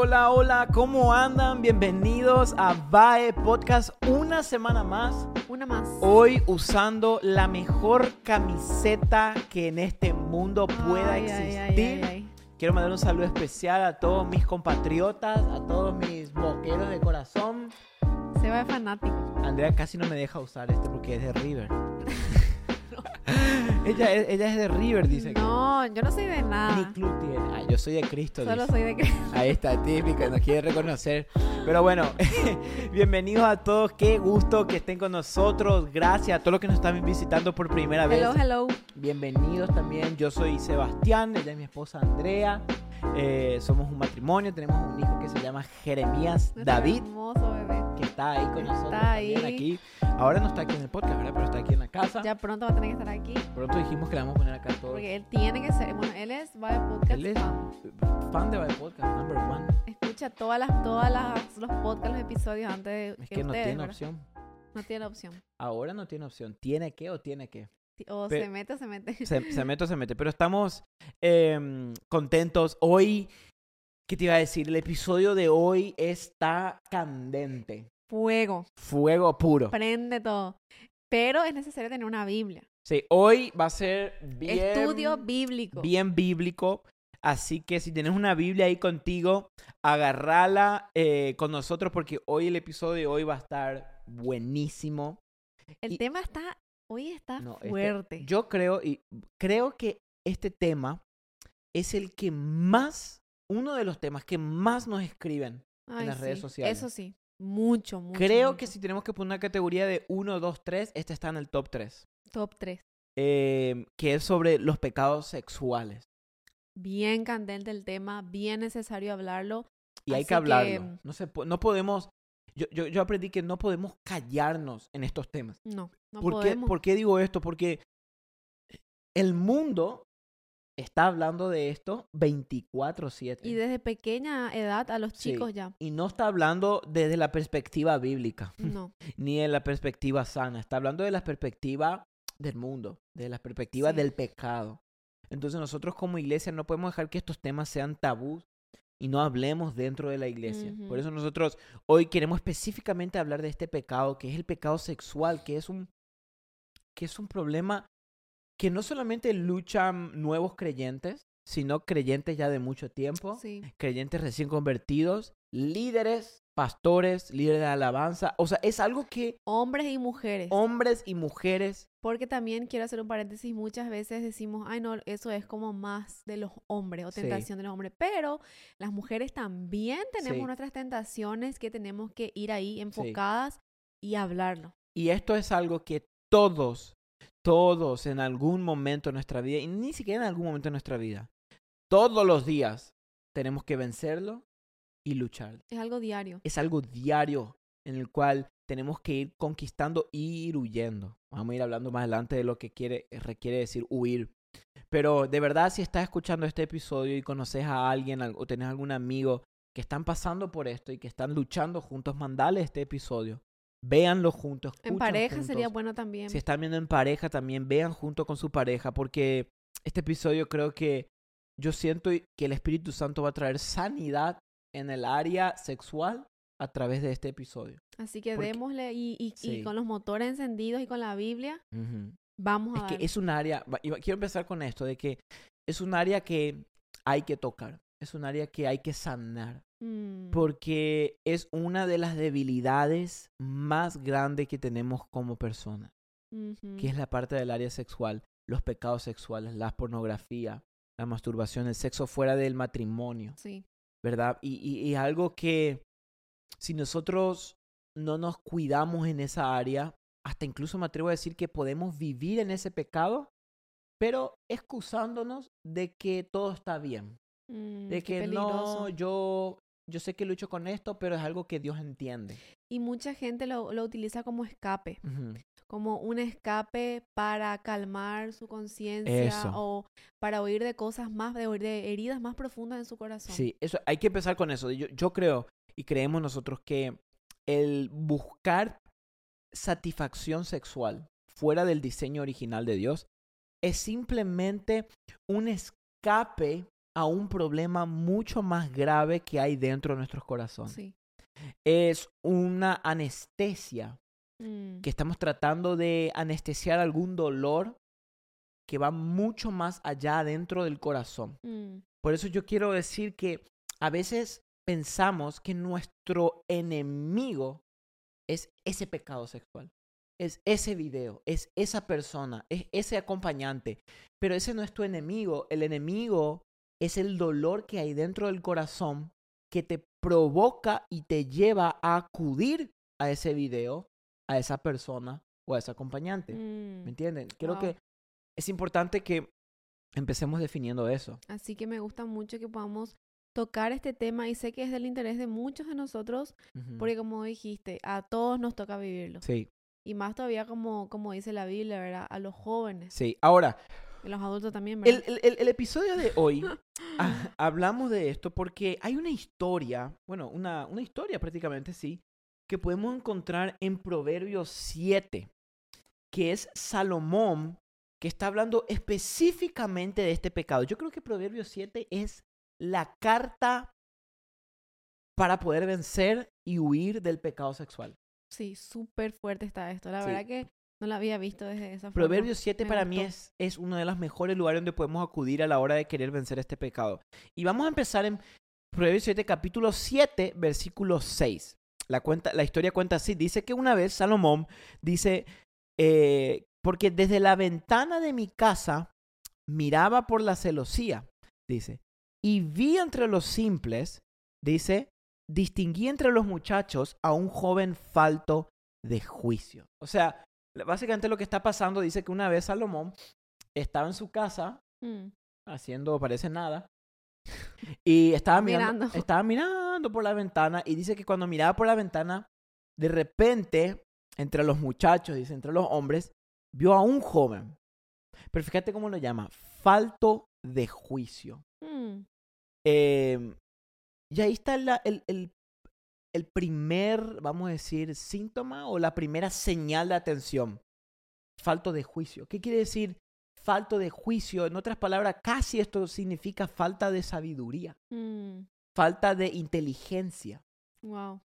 Hola, hola, ¿cómo andan? Bienvenidos a VAE Podcast una semana más. Una más. Hoy usando la mejor camiseta que en este mundo pueda Ay, existir. ay, ay, ay. Quiero mandar un saludo especial a todos mis compatriotas, a todos mis boqueros de corazón. Se va de fanático. Andrea casi no me deja usar este porque es de River. Ella, es, ella es de River, dice. que No, yo no soy de Ni nada. club tiene. Ah, yo soy de Cristo. Solo dice. soy de Cristo. Ahí está, típica, nos quiere reconocer. Pero bueno, bienvenidos a todos, qué gusto que estén con nosotros. Gracias a todos los que nos están visitando por primera vez. Hello, hello. Bienvenidos también, yo soy Sebastián, ella es mi esposa Andrea. Eh, somos un matrimonio, tenemos un hijo que se llama Jeremías David, Hermoso está ahí con nosotros Está también ahí. aquí. Ahora no está aquí en el podcast, ¿verdad? Pero está aquí en la casa. Ya pronto va a tener que estar aquí. Pronto dijimos que le vamos a poner acá todo. Porque él tiene que ser. Bueno, él es va de podcast. Él es fan. fan de My Podcast, number one. Escucha todas las, todas las, los podcasts, los episodios antes de Es que, que no ustedes, tiene ¿verdad? opción. No tiene opción. Ahora no tiene opción. ¿Tiene que o tiene que? O se mete o se mete. Se, se mete o se mete. Pero estamos em, contentos. Hoy, ¿qué te iba a decir? El episodio de hoy está candente. Fuego. Fuego puro. Prende todo. Pero es necesario tener una Biblia. Sí, hoy va a ser bien, Estudio bíblico. bien bíblico. Así que si tienes una Biblia ahí contigo, agarrala eh, con nosotros porque hoy el episodio de hoy va a estar buenísimo. El y- tema está. Hoy está No, este- fuerte. Yo creo y creo que este tema es el que más, uno de los temas que más nos escriben. Ay, las redes sociales. Eso sí. Mucho, mucho. creo mucho. que si tenemos que poner una categoría de 1, 2, 3, este está en el top 3. Top 3. que es sobre los pecados sexuales. Bien candente el tema, bien necesario hablarlo. Y hay que hablarlo. que- No, se, po- no podemos, yo, yo, yo aprendí que no podemos callarnos en estos temas. No, no ¿Por, qué, podemos. ¿Por qué digo esto? Porque el mundo está hablando de esto 24/7. Y desde pequeña edad a los Sí. chicos ya. Y no está hablando desde la perspectiva bíblica, No. ni de la perspectiva sana. Está hablando de la perspectiva del mundo, de la perspectiva Sí. del pecado. Entonces nosotros como iglesia no podemos dejar que estos temas sean tabús y no hablemos dentro de la iglesia. Por eso nosotros hoy queremos específicamente hablar de este pecado, que es el pecado sexual, que es un, que es un problema que no solamente luchan nuevos creyentes, sino creyentes ya de mucho tiempo Sí. creyentes recién convertidos, líderes, pastores, líderes de alabanza. O sea, es algo que Hombres y mujeres. hombres y mujeres, Porque también quiero hacer un paréntesis. Muchas veces decimos, ay, no, eso es como más de los hombres o Sí. tentación de los hombres. Pero las mujeres también tenemos Sí. nuestras tentaciones que tenemos que ir ahí enfocadas y hablarlo. y esto es algo que todos, todos en algún momento de nuestra vida, y ni siquiera en algún momento de nuestra vida, todos los días tenemos que vencerlo y luchar. Es algo diario. Es algo diario en el cual tenemos que ir conquistando y ir huyendo. Vamos a ir hablando más adelante de lo que quiere, requiere decir huir. Pero de verdad, si estás escuchando este episodio y conoces a alguien al- o tenés algún amigo que están pasando por esto y que están luchando juntos, mandale este episodio. Véanlo juntos. En pareja sería bueno también. Si están viendo en pareja, también vean junto con su pareja, porque este episodio creo que yo siento que el Espíritu Santo va a traer sanidad en el área sexual a través de este episodio. Así que Porque- démosle y, y- con los motores encendidos y con la Biblia, vamos a Es que es un área, y quiero empezar con esto, de que es un área que hay que tocar, es un área que hay que sanar, Mm, porque es una de las debilidades más grandes que tenemos como personas, ujú. que es la parte del área sexual, los pecados sexuales, la pornografía, la masturbación, el sexo fuera del matrimonio, Sí, ¿verdad? Y, y, y algo que si nosotros no nos cuidamos en esa área, hasta incluso me atrevo a decir que podemos vivir en ese pecado, pero excusándonos de que todo está bien. Mm, De que no, yo, yo sé que lucho con esto, pero es algo que Dios entiende. Y mucha gente lo, lo utiliza como escape, como un escape para calmar su conciencia o para oír de cosas más, de oír de heridas más profundas en su corazón. Sí, eso, hay que empezar con eso. Yo, yo creo y creemos nosotros que el buscar satisfacción sexual fuera del diseño original de Dios es simplemente un escape a un problema mucho más grave que hay dentro de nuestros corazones. Sí. Es una anestesia Mm, que estamos tratando de anestesiar algún dolor que va mucho más allá dentro del corazón. mm, Por eso yo quiero decir que a veces pensamos que nuestro enemigo es ese pecado sexual, es ese video, es esa persona, es ese acompañante. Pero ese no es tu enemigo. El enemigo es el dolor que hay dentro del corazón que te provoca y te lleva a acudir a ese video, a esa persona o a ese acompañante. mm. ¿Me entienden? Creo Wow. que es importante que empecemos definiendo eso. Así que me gusta mucho que podamos tocar este tema y sé que es del interés de muchos de nosotros porque como dijiste, a todos nos toca vivirlo. Sí, Y más todavía como, como dice la Biblia, ¿verdad? A los jóvenes, sí. Ahora, los adultos también, el, ¿verdad? el- el- el episodio de hoy ah, hablamos de esto porque hay una historia, bueno, una, una historia prácticamente, sí, que podemos encontrar en Proverbios 7, que es Salomón, que está hablando específicamente de este pecado. Yo creo que Proverbios 7 es la carta para poder vencer y huir del pecado sexual. Sí, súper fuerte está esto. La Sí. verdad que no la había visto desde esa forma. Proverbios 7 Me para mí es, es uno de los mejores lugares donde podemos acudir a la hora de querer vencer este pecado. Y vamos a empezar en Proverbios 7, capítulo 7, versículo 6. La, cuenta, la historia cuenta así. Dice que una vez Salomón dice, eh, porque desde la ventana de mi casa miraba por la celosía, dice, y vi entre los simples, dice, distinguí entre los muchachos a un joven falto de juicio. O sea, básicamente lo que está pasando dice que una vez Salomón estaba en su casa Mm, haciendo, parece nada, y estaba mirando, Mirando. estaba mirando por la ventana y dice que cuando miraba por la ventana, de repente, entre los muchachos, dice, entre los hombres, vio a un joven. Pero fíjate cómo lo llama, falto de juicio. mm, Eh, y ahí está la- el, el- el primer, vamos a decir, síntoma o la primera señal de atención. Falto de juicio. ¿Qué quiere decir falto de juicio? En otras palabras, casi esto significa falta de sabiduría, mm, falta de inteligencia, wow.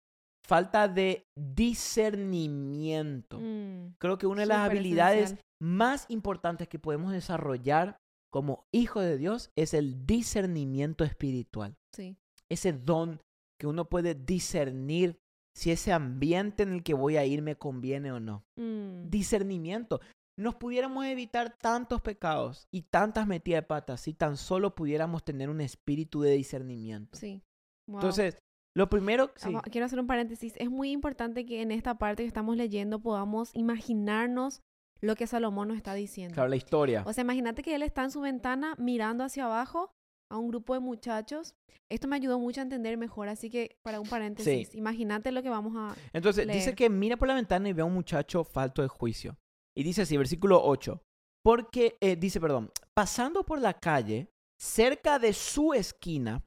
falta de discernimiento. mm, Creo que una de las habilidades esencial. más importantes que podemos desarrollar como hijo de Dios es el discernimiento espiritual. Sí. ese don que uno puede discernir si ese ambiente en el que voy a ir me conviene o no. mm, Discernimiento. Nos pudiéramos evitar tantos pecados y tantas metidas de patas si tan solo pudiéramos tener un espíritu de discernimiento. sí. Wow. Entonces, lo primero, sí, Quiero hacer un paréntesis. Es muy importante que en esta parte que estamos leyendo podamos imaginarnos lo que Salomón nos está diciendo. claro, la historia. O sea, imagínate que él está en su ventana mirando hacia abajo a un grupo de muchachos. Esto me ayudó mucho a entender mejor, así que para un paréntesis, imagínate lo que vamos a... Entonces, dice que mira por la ventana y ve a un muchacho falto de juicio. Y dice así, versículo 8. Porque, eh, dice, perdón, pasando por la calle, cerca de su esquina,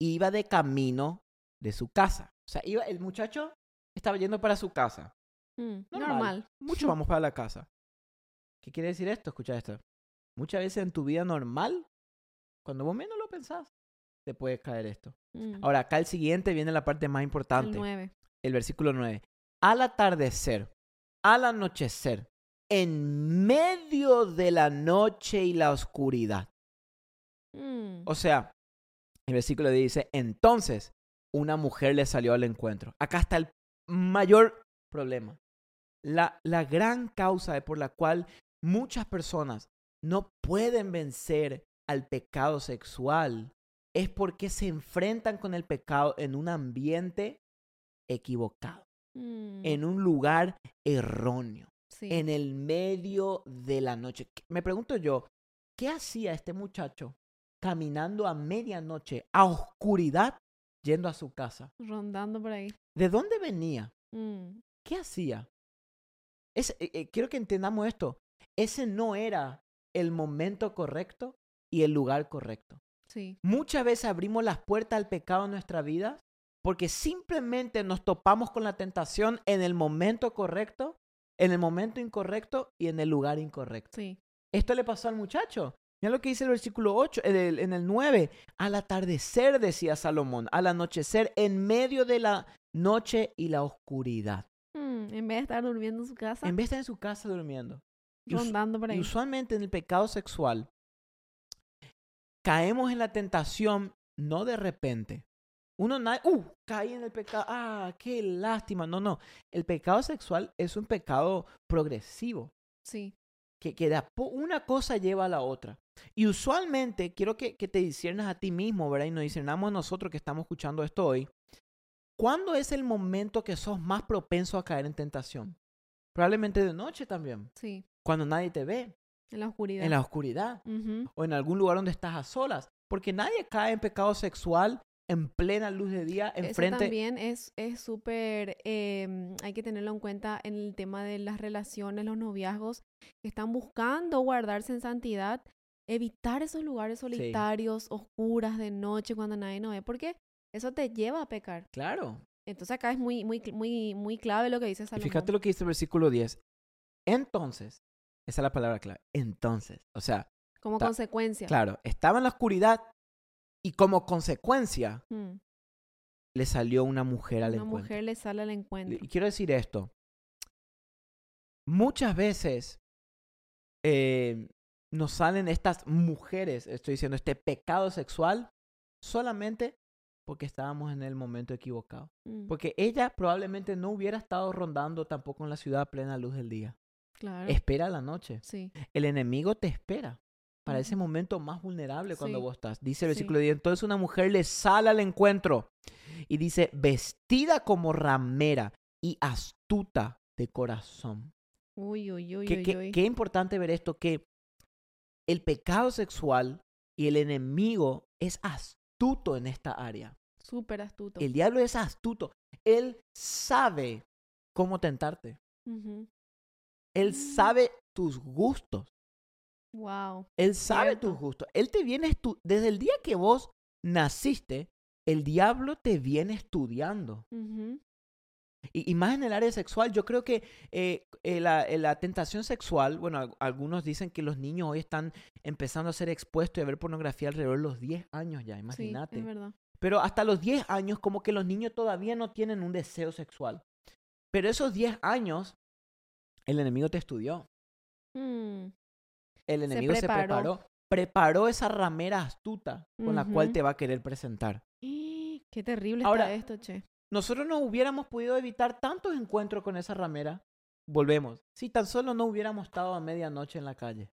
iba de camino de su casa. O sea, iba, el muchacho estaba yendo para su casa. Mm, Normal. normal. Muchos vamos para la casa. ¿Qué quiere decir esto? Escucha esto. Muchas veces en tu vida normal, cuando vos menos lo pensás, te puede caer esto. Mm, Ahora, acá el siguiente viene la parte más el importante. 9. el versículo 9. Al atardecer, al anochecer, en medio de la noche y la oscuridad. Mm, O sea, el versículo dice, entonces una mujer le salió al encuentro. Acá está el mayor problema. La, la gran causa de por la cual muchas personas no pueden vencer al pecado sexual es porque se enfrentan con el pecado en un ambiente equivocado mm, en un lugar erróneo, sí. en el medio de la noche. ¿Qué- Me pregunto yo, ¿qué hacía este muchacho caminando a medianoche, a oscuridad, yendo a su casa? Rondando por ahí. ¿De dónde venía? Mm, ¿Qué hacía? Es- eh, eh, quiero que entendamos esto. Ese no era el momento correcto y el lugar correcto. sí. Muchas veces abrimos las puertas al pecado en nuestra vida porque simplemente nos topamos con la tentación en el momento correcto, en el momento incorrecto y en el lugar incorrecto. Sí. Esto le pasó al muchacho. Mira lo que dice el versículo 8, en el, en el 9. Al atardecer, decía Salomón, al anochecer, en medio de la noche y la oscuridad. Mm, en vez de estar durmiendo en su casa. En vez de estar en su casa durmiendo. Rondando por ahí. Y usualmente en el pecado sexual caemos en la tentación no de repente. Uno, uh, caí en el pecado, ah, qué lástima. No, no. El pecado sexual es un pecado progresivo. Sí. Que, que una cosa lleva a la otra. Y usualmente, quiero que, que te disiernas a ti mismo, ¿verdad? Y nos discernamos nosotros que estamos escuchando esto hoy. ¿Cuándo es el momento que sos más propenso a caer en tentación? Probablemente de noche también. Sí. Cuando nadie te ve. En la oscuridad. En la oscuridad. O en algún lugar donde estás a solas. Porque nadie cae en pecado sexual en plena luz de día, enfrente. Eso también es súper, em, hay que tenerlo en cuenta en el tema de las relaciones, los noviazgos, que están buscando guardarse en santidad, evitar esos lugares solitarios, oscuras, de noche, cuando nadie nos ve, porque eso te lleva a pecar. Claro. Entonces acá es muy, muy, muy, muy clave lo que dice Salomón. fíjate lo que dice el versículo 10. Entonces, esa es la palabra clave. Entonces, o sea. Como consecuencia. Claro, estaba en la oscuridad y como consecuencia mm. le salió una mujer al encuentro. Una mujer le sale al encuentro. Y quiero decir esto. Muchas veces eh, nos salen estas mujeres, estoy diciendo, este pecado sexual solamente porque estábamos en el momento equivocado. Mm. Porque ella probablemente no hubiera estado rondando tampoco en la ciudad a plena luz del día. Espera la noche. Sí. El enemigo te espera para ese momento más vulnerable cuando vos estás. Dice el versículo 10, entonces una mujer le sale al encuentro y dice, vestida como ramera y astuta de corazón. Uy, uy, uy, qué, uy, qué importante ver esto, que el pecado sexual y el enemigo es astuto en esta área. Súper astuto. El diablo es astuto. Él sabe cómo tentarte. Él sabe tus gustos. Wow. Él sabe tus gustos. Él te viene desde el día que vos naciste, el diablo te viene estudiando. y, más en el área sexual, yo creo que eh, eh, eh, la, tentación sexual, bueno, algunos dicen que los niños hoy están empezando a ser expuestos y a ver pornografía alrededor de los 10 años ya, imagínate. Sí, es verdad. Pero hasta los 10 años, como que los niños todavía no tienen un deseo sexual. Pero esos 10 años el enemigo te estudió. Mm. El enemigo se preparó. preparó. esa ramera astuta con la cual te va a querer presentar. Qué terrible está esto, che. Nosotros no hubiéramos podido evitar tantos encuentros con esa ramera. Volvemos. Si tan solo no hubiéramos estado a medianoche en la calle.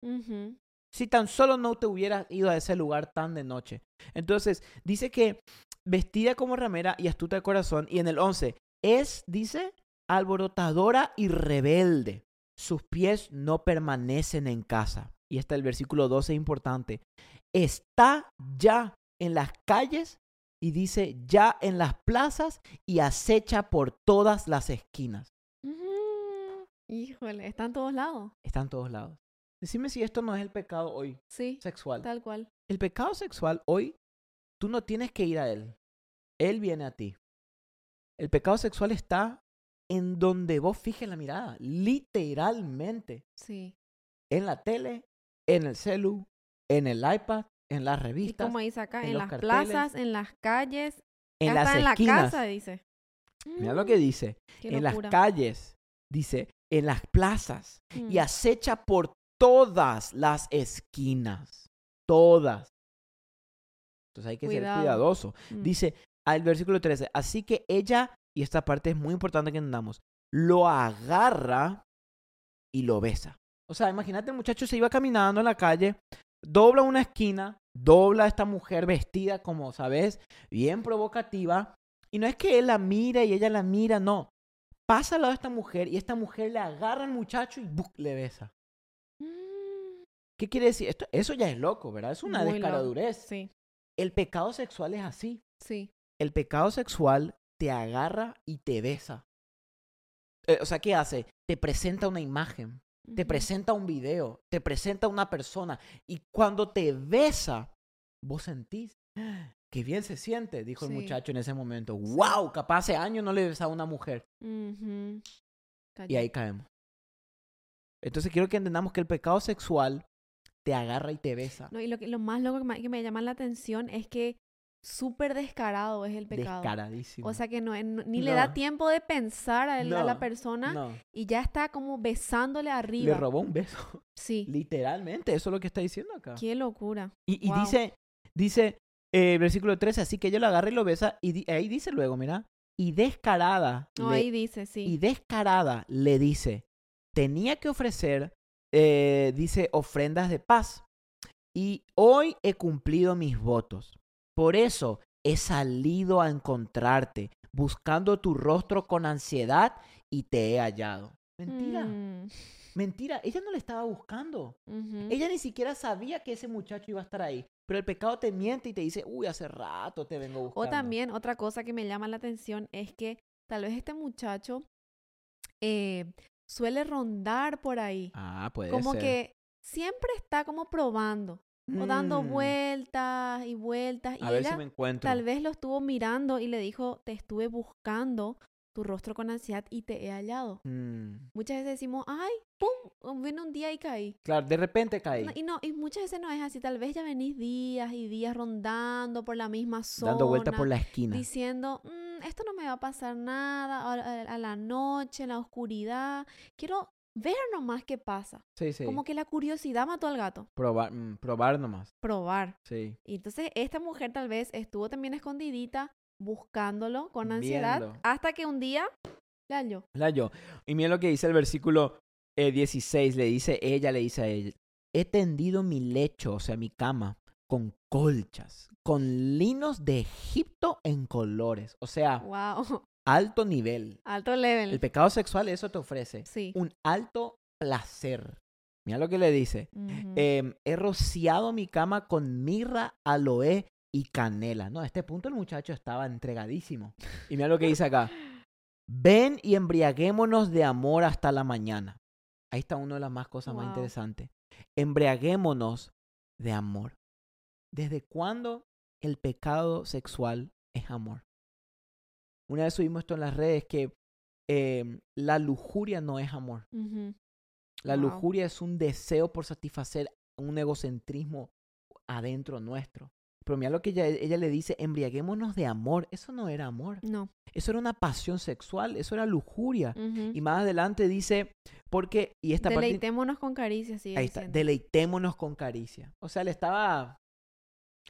Si tan solo no te hubieras ido a ese lugar tan de noche. Entonces, dice que vestida como ramera y astuta de corazón. Y en el 11, es, dice, alborotadora y rebelde. Sus pies no permanecen en casa. Y está el versículo 12 importante. Está ya en las calles y dice ya en las plazas y acecha por todas las esquinas. Híjole, está en todos lados. Está en todos lados. Decime si esto no es el pecado hoy. Sí. Sexual. Tal cual. El pecado sexual hoy, tú no tienes que ir a él. Él viene a ti. El pecado sexual está en donde vos fijes la mirada, literalmente. Sí. En la tele, en el celu, en el iPad, en las revistas. Y como dice acá, en, las plazas, en las calles, en las en la casa, dice. Mira lo que mm, dice. En las calles, dice, en las plazas. Y mm. acecha por todas las esquinas. Todas. Entonces hay que ser cuidadoso. Mm. Dice al versículo 13, así que ella y esta parte es muy importante que entendamos, lo agarra y lo besa. O sea, imagínate el muchacho se iba caminando en la calle, dobla una esquina, dobla a esta mujer vestida como, ¿sabes? Bien provocativa. Y no es que él la mira y ella la mira, no. Pasa al lado de esta mujer y esta mujer le agarra al muchacho y le besa. Mm. ¿Qué quiere decir? Esto, eso ya es loco, ¿verdad? Es una descaradurez. Sí. El pecado sexual es así. Sí. El pecado sexual te agarra y te besa. Eh, o sea, ¿qué hace? Te presenta una imagen, te presenta un video, te presenta una persona. Y cuando te besa, vos sentís, ¡Ah! qué bien se siente, dijo el muchacho en ese momento. ¡Wow! Capaz hace años no le besaba a una mujer. Y ahí caemos. Entonces quiero que entendamos que el pecado sexual te agarra y te besa. No, y lo, que, lo más loco que me, que me llama la atención es que súper descarado es el pecado. Descaradísimo. O sea que no, no- ni le da tiempo de pensar a, él- a la persona y ya está como besándole le arriba. robó un beso. Sí. Literalmente, eso es lo que está diciendo acá. Qué locura. Y, y Wow. dice, dice, eh, versículo 13, así que ella lo agarra y lo besa, y di- ahí dice luego, mira, y descarada, No, le- ahí dice, y sí. descarada le dice, tenía que ofrecer, eh, dice, ofrendas de paz, y hoy he cumplido mis votos. Por eso he salido a encontrarte, buscando tu rostro con ansiedad, y te he hallado. Mentira, Mm, mentira, ella no le estaba buscando. Ella ni siquiera sabía que ese muchacho iba a estar ahí. Pero el pecado te miente y te dice, uy, hace rato te vengo buscando. O también otra cosa que me llama la atención es que tal vez este muchacho eh, suele rondar por ahí. Ah, puede como ser. que siempre está como probando o dando Mm, vueltas y vueltas. Y A ver ella si me encuentro. tal vez lo estuvo mirando y le dijo, te estuve buscando tu rostro con ansiedad y te he hallado. Mm, Muchas veces decimos, ay, pum, vino un día y caí. Claro, de repente caí. No, y no, y muchas veces no es así. Tal vez ya venís días y días rondando por la misma zona. dando vuelta por la esquina. Diciendo, "Mm, esto no me va a pasar nada a, a- a la noche, en la oscuridad. Quiero ver nomás qué pasa. Sí, sí. Como que la curiosidad mató al gato. Probar, mm, probar nomás. Probar. Sí. Y entonces esta mujer tal vez estuvo también escondidita buscándolo con ansiedad Viendo. hasta que un día le halló. La yo. Y mira lo que dice el versículo eh, 16. Le dice ella, le dice a ella. He tendido mi lecho, o sea, mi cama, con colchas, con linos de Egipto en colores. O sea, Wow. Alto nivel. Alto level. El pecado sexual eso te ofrece. Sí. Un alto placer. Mira lo que le dice. Em, he rociado mi cama con mirra, aloe y canela. No, a este punto el muchacho estaba entregadísimo. Y mira lo que dice acá. Ven y embriaguémonos de amor hasta la mañana. Ahí está una de las más cosas más interesantes. Embriaguémonos de amor. ¿Desde cuándo el pecado sexual es amor? Una vez subimos esto en las redes que em, la lujuria no es amor. La Wow. lujuria es un deseo por satisfacer un egocentrismo adentro nuestro. Pero mira lo que ella, ella le dice, embriaguémonos de amor. Eso no era amor. No. Eso era una pasión sexual, eso era lujuria. Ujú. Y más adelante dice, porque, y esta parte, Deleitémonos con caricias, sigue ahí está, deleitémonos con caricia. O sea, le estaba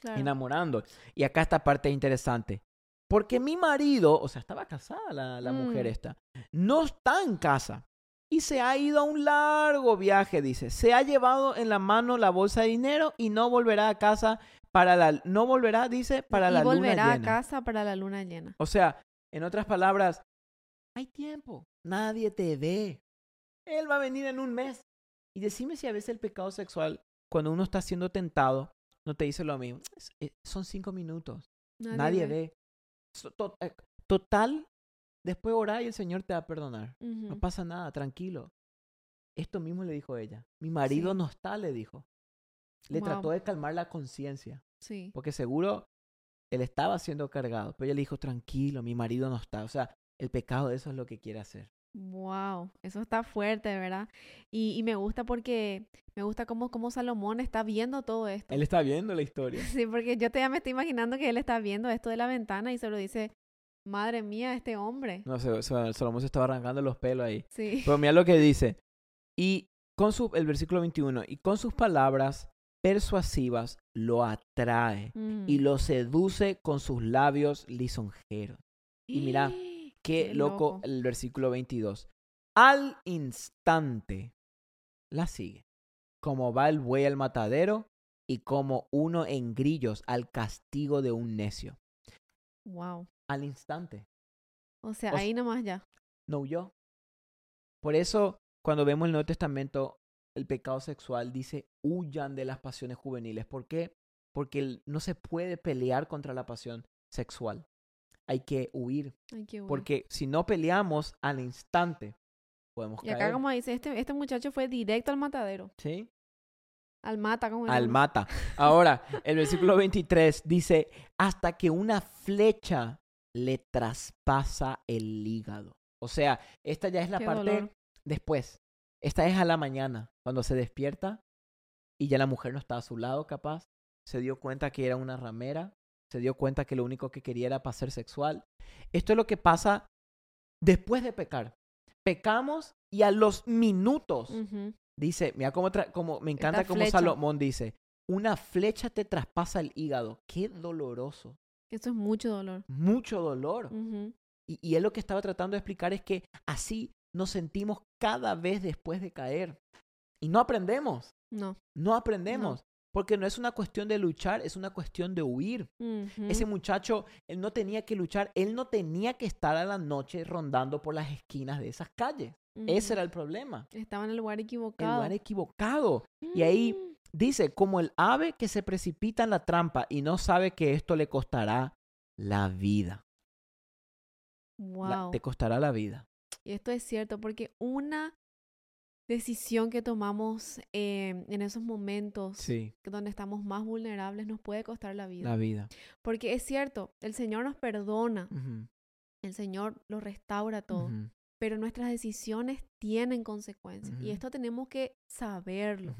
Claro. enamorando. Y acá esta parte interesante. Porque mi marido, o sea, estaba casada la, la mujer Mm. esta, no está en casa. Y se ha ido a un largo viaje, dice. Se ha llevado en la mano la bolsa de dinero y no volverá a casa para la... No volverá, dice, para y la volverá luna a llena. casa para la luna llena. O sea, en otras palabras, hay tiempo. Nadie te ve. Él va a venir en un mes. Y decime si a veces el pecado sexual, cuando uno está siendo tentado, no te dice lo mismo. Es- eh, Son cinco minutos. Nadie, ve. To- eh, Total, después orar y el Señor te va a perdonar. No pasa nada, tranquilo. Esto mismo le dijo ella. Mi marido Sí. no está, le dijo. Le Wow. trató de calmar la conciencia. Sí. Porque seguro él estaba siendo cargado. Pero ella le dijo, tranquilo, mi marido no está. O sea, el pecado de eso es lo que quiere hacer. Wow, eso está fuerte, ¿verdad? Y, y me gusta porque me gusta cómo, cómo Salomón está viendo todo esto. Él está viendo la historia. Sí, porque yo todavía me estoy imaginando que él está viendo esto de la ventana y se lo dice, madre mía, este hombre. No sé, Salomón se estaba arrancando los pelos ahí. Sí. Pero mira lo que dice. Y con su, el versículo 21, y con sus palabras persuasivas lo atrae y Mm. lo seduce con sus labios lisonjeros. y mira, Qué, loco, loco. el versículo 22. Al instante la sigue. Como va el buey al matadero y como uno en grillos al castigo de un necio. Wow. Al instante. O sea, O ahí nomás ya. No huyó. Por eso, cuando vemos el Nuevo Testamento, el pecado sexual dice, huyan de las pasiones juveniles. ¿Por qué? Porque no se puede pelear contra la pasión sexual. Hay que huir. Porque si no peleamos al instante, podemos Y acá caer. como dice, este, este muchacho fue directo al matadero. ¿Sí? Al mata, como Al mata. Ahora, el versículo 23 dice, hasta que una flecha le traspasa el hígado. O sea, esta ya es la Qué parte dolor. después. Esta es a la mañana, cuando se despierta y ya la mujer no estaba a su lado capaz, se dio cuenta que era una ramera, se dio cuenta que lo único que quería era placer sexual. Esto es lo que pasa después de pecar. Pecamos y a los minutos dice, mira cómo, cómo- me encanta como. Salomón dice, una flecha te traspasa el hígado. Qué doloroso, Eso es mucho dolor. mucho dolor. Y, y él lo que estaba tratando de explicar es que así nos sentimos cada vez después de caer. Y no aprendemos, No. no aprendemos. Porque no es una cuestión de luchar, es una cuestión de huir. Ese muchacho, él no tenía que luchar, él no tenía que estar a la noche rondando por las esquinas de esas calles. Ese era el problema. Estaba en el lugar El equivocado. lugar equivocado. Y ahí Mm. dice, como el ave que se precipita en la trampa y no sabe que esto le costará la vida. La- Wow. te costará la vida. Y esto es cierto porque una decisión que tomamos eh, en esos momentos Sí, donde estamos más vulnerables nos puede costar la vida. la vida. Porque es cierto, el Señor nos perdona, el Señor lo restaura todo, pero nuestras decisiones tienen consecuencias y esto tenemos que saberlo.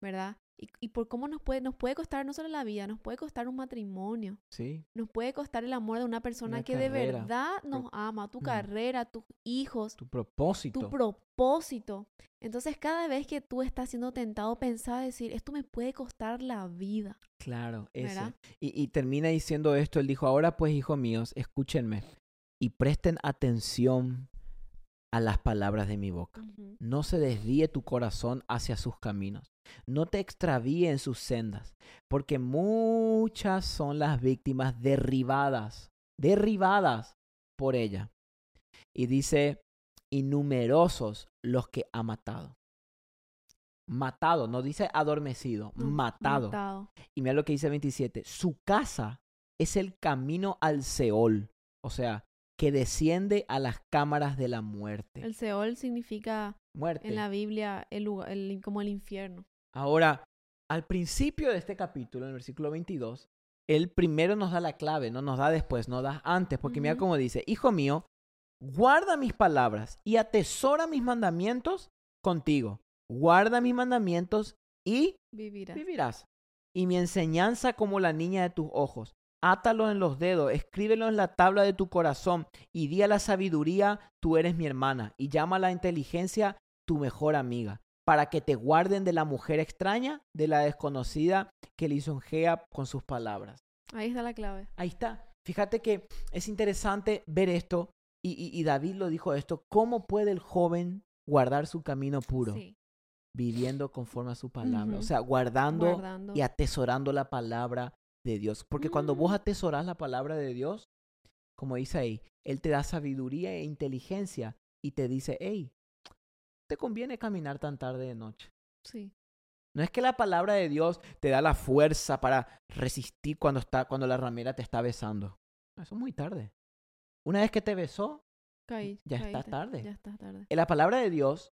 ¿verdad? Y, y por cómo nos puede, nos puede costar no solo la vida, nos puede costar un matrimonio, Sí, nos puede costar el amor de una persona Una que de verdad nos ama, tu carrera, tus hijos, tu propósito. tu propósito. Entonces, cada vez que tú estás siendo tentado, pensá decir, esto me puede costar la vida. Claro. ¿Verdad? Y, y termina diciendo esto, él dijo, ahora pues, hijos míos, escúchenme y presten atención a las palabras de mi boca. No se desvíe tu corazón hacia sus caminos. No te extravíe en sus sendas, porque muchas son las víctimas derribadas, derribadas por ella. Y dice, y numerosos los que ha matado. Matado, no dice adormecido, No, matado. matado. Y mira lo que dice 27. Su casa es el camino al Seol. O sea, que desciende a las cámaras de la muerte. El Seol significa muerte. en la Biblia el lugar, el- como el infierno. Ahora, al principio de este capítulo, en el versículo 22, él primero nos da la clave, no nos da después, no da antes, porque mira Ujú. cómo dice, hijo mío, guarda mis palabras y atesora mis mandamientos contigo. Guarda mis mandamientos y Vivirá. vivirás. Y mi enseñanza como la niña de tus ojos. Átalo en los dedos, escríbelo en la tabla de tu corazón, y di a la sabiduría, tú eres mi hermana, y llama a la inteligencia tu mejor amiga, para que te guarden de la mujer extraña, de la desconocida que lisonjea con sus palabras. Ahí está la clave. Ahí está. Fíjate que es interesante ver esto, y, y- y David lo dijo esto, ¿cómo puede el joven guardar su camino puro? Sí. Viviendo conforme a su palabra. O sea, guardando Guardando. y atesorando la palabra de Dios. Porque cuando vos Mm. atesoras la palabra de Dios, como dice ahí, Él te da sabiduría e inteligencia y te dice, hey, te conviene caminar tan tarde de noche. Sí. No es que la palabra de Dios te da la fuerza para resistir cuando, está, cuando la ramera te está besando. Eso es muy tarde. Una vez que te besó, Caí, Ya está tarde. Ya está tarde. la palabra de Dios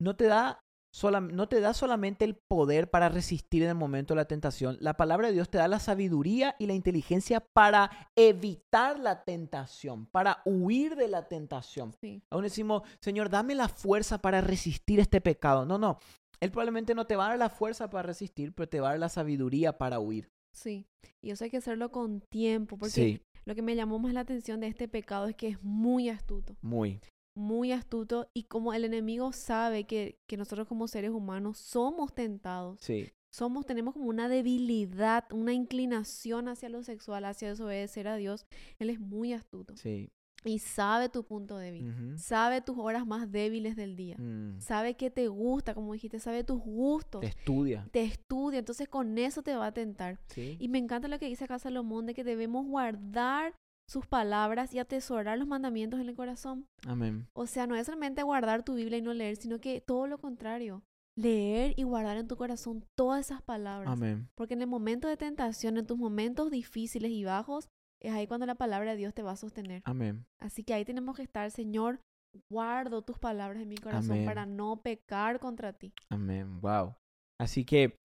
no te da sola- no te da solamente el poder para resistir en el momento de la tentación. La palabra de Dios te da la sabiduría y la inteligencia para evitar la tentación, para huir de la tentación. Sí. Aún decimos, Señor, dame la fuerza para resistir este pecado. No, no. Él probablemente no te va a dar la fuerza para resistir, pero te va a dar la sabiduría para huir. Sí. Y eso hay que hacerlo con tiempo, porque Sí, lo que me llamó más la atención de este pecado es que es muy astuto. muy. Muy astuto y como el enemigo sabe que, que nosotros como seres humanos somos tentados, Sí, somos, tenemos como una debilidad, una inclinación hacia lo sexual, hacia desobedecer a Dios, Él es muy astuto sí. y sabe tu punto débil, Ujú. sabe tus horas más débiles del día, Mm. sabe que te gusta, como dijiste, sabe tus gustos, Te estudia. te estudia, entonces con eso te va a tentar. Sí. Y me encanta lo que dice acá Salomón de que debemos guardar sus palabras y atesorar los mandamientos en el corazón. Amén. O sea, no es solamente guardar tu Biblia y no leer, sino que todo lo contrario. Leer y guardar en tu corazón todas esas palabras. Amén. Porque en el momento de tentación, en tus momentos difíciles y bajos, es ahí cuando la palabra de Dios te va a sostener. Amén. Así que ahí tenemos que estar, Señor, guardo tus palabras en mi corazón Amén. para no pecar contra ti. Amén. Wow. Así que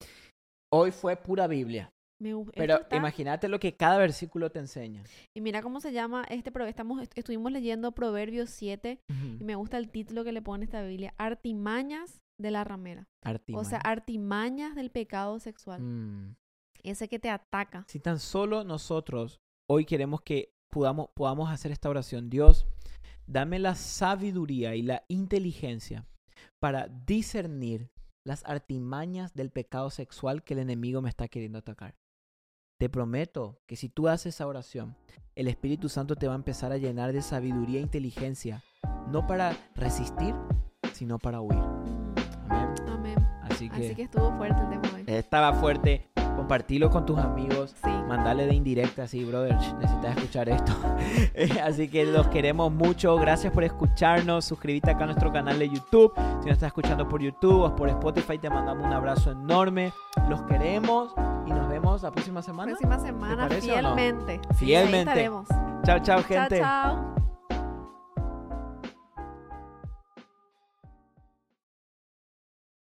hoy fue pura Biblia. Me Pero está- imagínate lo que cada versículo te enseña. Y mira cómo se llama este, pro- estamos, est- estuvimos leyendo Proverbios 7 y me gusta el título que le pone esta Biblia, Artimañas de la ramera. Artimaña. O sea, artimañas del pecado sexual. Mm. Ese que te ataca. Si tan solo nosotros hoy queremos que podamos, podamos hacer esta oración, Dios, dame la sabiduría y la inteligencia para discernir las artimañas del pecado sexual que el enemigo me está queriendo atacar. Te prometo que si tú haces esa oración, el Espíritu Santo te va a empezar a llenar de sabiduría e inteligencia, no para resistir, sino para huir. Mm, Amén. Amén. Así que, Así que estuvo fuerte el tema hoy. estaba fuerte. Compartilo con tus amigos. Sí. Mandale de indirecta, sí, brother. Necesitas escuchar esto. Eh, Así que los queremos mucho. Gracias por escucharnos. Suscríbete acá a nuestro canal de YouTube. Si nos estás escuchando por YouTube o por Spotify, te mandamos un abrazo enorme. Los queremos y nos vemos la próxima semana. Próxima semana, parece o no? fielmente. Sí, ahí Fielmente. estaremos. Chao, chao, gente. Chao, chao.